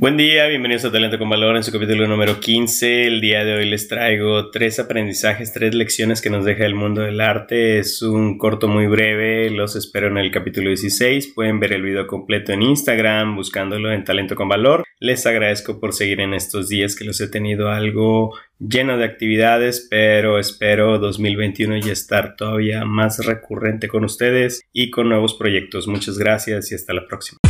Buen día, bienvenidos a Talento con Valor en su capítulo número 15. El día de hoy les traigo tres aprendizajes, tres lecciones que nos deja el mundo del arte. Es un corto muy breve, los espero en el capítulo 16. Pueden ver el video completo en Instagram buscándolo en Talento con Valor. Les agradezco por seguir en estos días que los he tenido algo lleno de actividades, pero espero 2021 ya estar todavía más recurrente con ustedes y con nuevos proyectos. Muchas gracias y hasta la próxima.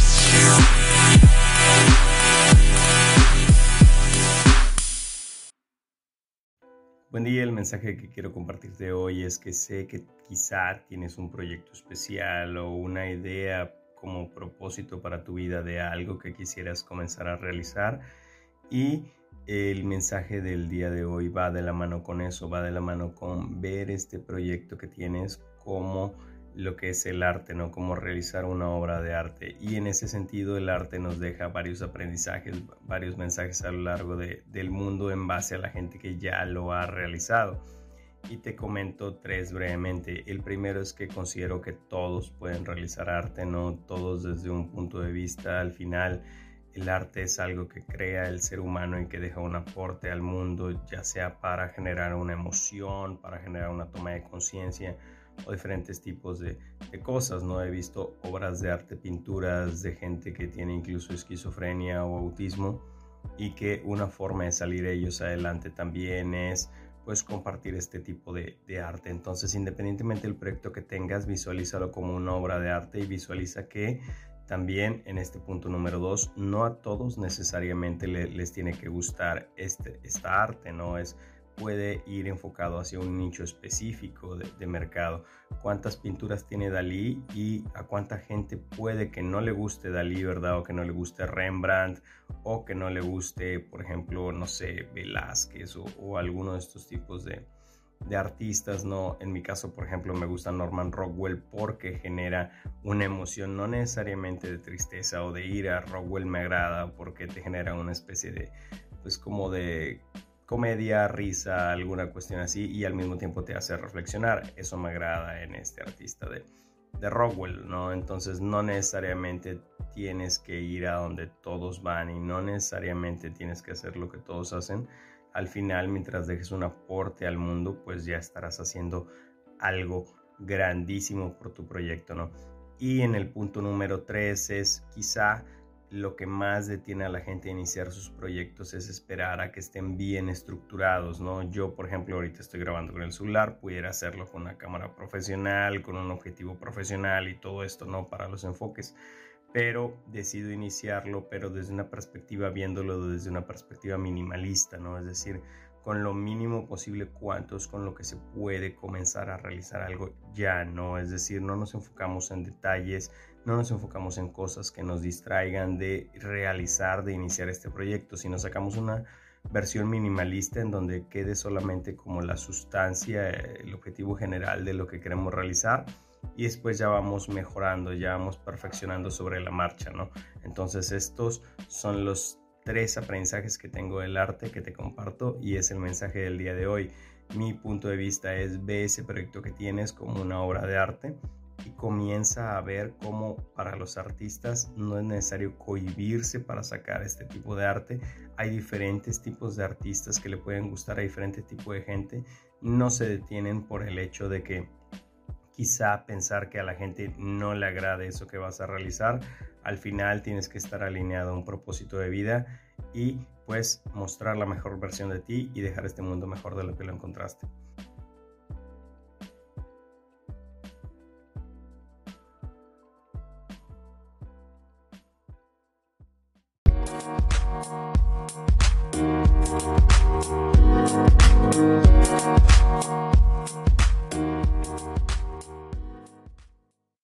Buen día, el mensaje que quiero compartirte hoy es que sé que quizá tienes un proyecto especial o una idea como propósito para tu vida de algo que quisieras comenzar a realizar y el mensaje del día de hoy va de la mano con eso, va de la mano con ver este proyecto que tienes como lo que es el arte, ¿no? Cómo realizar una obra de arte. Y en ese sentido el arte nos deja varios aprendizajes, varios mensajes a lo largo del mundo en base a la gente que ya lo ha realizado. Y te comento tres brevemente. El primero es que considero que todos pueden realizar arte, no todos desde un punto de vista. Al final, el arte es algo que crea el ser humano y que deja un aporte al mundo, ya sea para generar una emoción, para generar una toma de conciencia o diferentes tipos de, cosas, ¿no? He visto obras de arte, pinturas de gente que tiene incluso esquizofrenia o autismo y que una forma de salir ellos adelante también es pues compartir este tipo de, de, arte. Entonces, independientemente del proyecto que tengas, visualízalo como una obra de arte y visualiza que también en este punto número dos, no a todos necesariamente les tiene que gustar este, esta arte, ¿no? Es puede ir enfocado hacia un nicho específico de, mercado. ¿Cuántas pinturas tiene Dalí y a cuánta gente puede que no le guste Dalí, verdad? O que no le guste Rembrandt o que no le guste, por ejemplo, no sé, Velázquez o, alguno de estos tipos de, de artistas, ¿no? En mi caso, por ejemplo, me gusta Norman Rockwell porque genera una emoción no necesariamente de tristeza o de ira. Rockwell me agrada porque te genera una especie de, pues como de comedia, risa, alguna cuestión así, y al mismo tiempo te hace reflexionar. Eso me agrada en este artista de, de Rockwell, ¿no? Entonces no necesariamente tienes que ir a donde todos van y no necesariamente tienes que hacer lo que todos hacen. Al final, mientras dejes un aporte al mundo, pues ya estarás haciendo algo grandísimo por tu proyecto, ¿no? Y en el punto número 3 es quizá lo que más detiene a la gente a iniciar sus proyectos es esperar a que estén bien estructurados, ¿no? Yo, por ejemplo, ahorita estoy grabando con el celular, pudiera hacerlo con una cámara profesional, con un objetivo profesional y todo esto, ¿no? Para los enfoques, pero decido iniciarlo, pero desde una perspectiva, viéndolo desde una perspectiva minimalista, ¿no? Es decir, con lo mínimo posible cuántos con lo que se puede comenzar a realizar algo ya, ¿no? Es decir, no nos enfocamos en detalles, no nos enfocamos en cosas que nos distraigan de realizar, de iniciar este proyecto, sino sacamos una versión minimalista en donde quede solamente como la sustancia, el objetivo general de lo que queremos realizar y después ya vamos mejorando, ya vamos perfeccionando sobre la marcha, ¿no? Entonces estos son los tres aprendizajes que tengo del arte que te comparto y es el mensaje del día de hoy. Mi punto de vista es ve ese proyecto que tienes como una obra de arte y comienza a ver cómo para los artistas no es necesario cohibirse para sacar este tipo de arte. Hay diferentes tipos de artistas que le pueden gustar a diferente tipo de gente. No se detienen por el hecho de que quizá pensar que a la gente no le agrade eso que vas a realizar al final tienes que estar alineado a un propósito de vida y pues mostrar la mejor versión de ti y dejar este mundo mejor de lo que lo encontraste.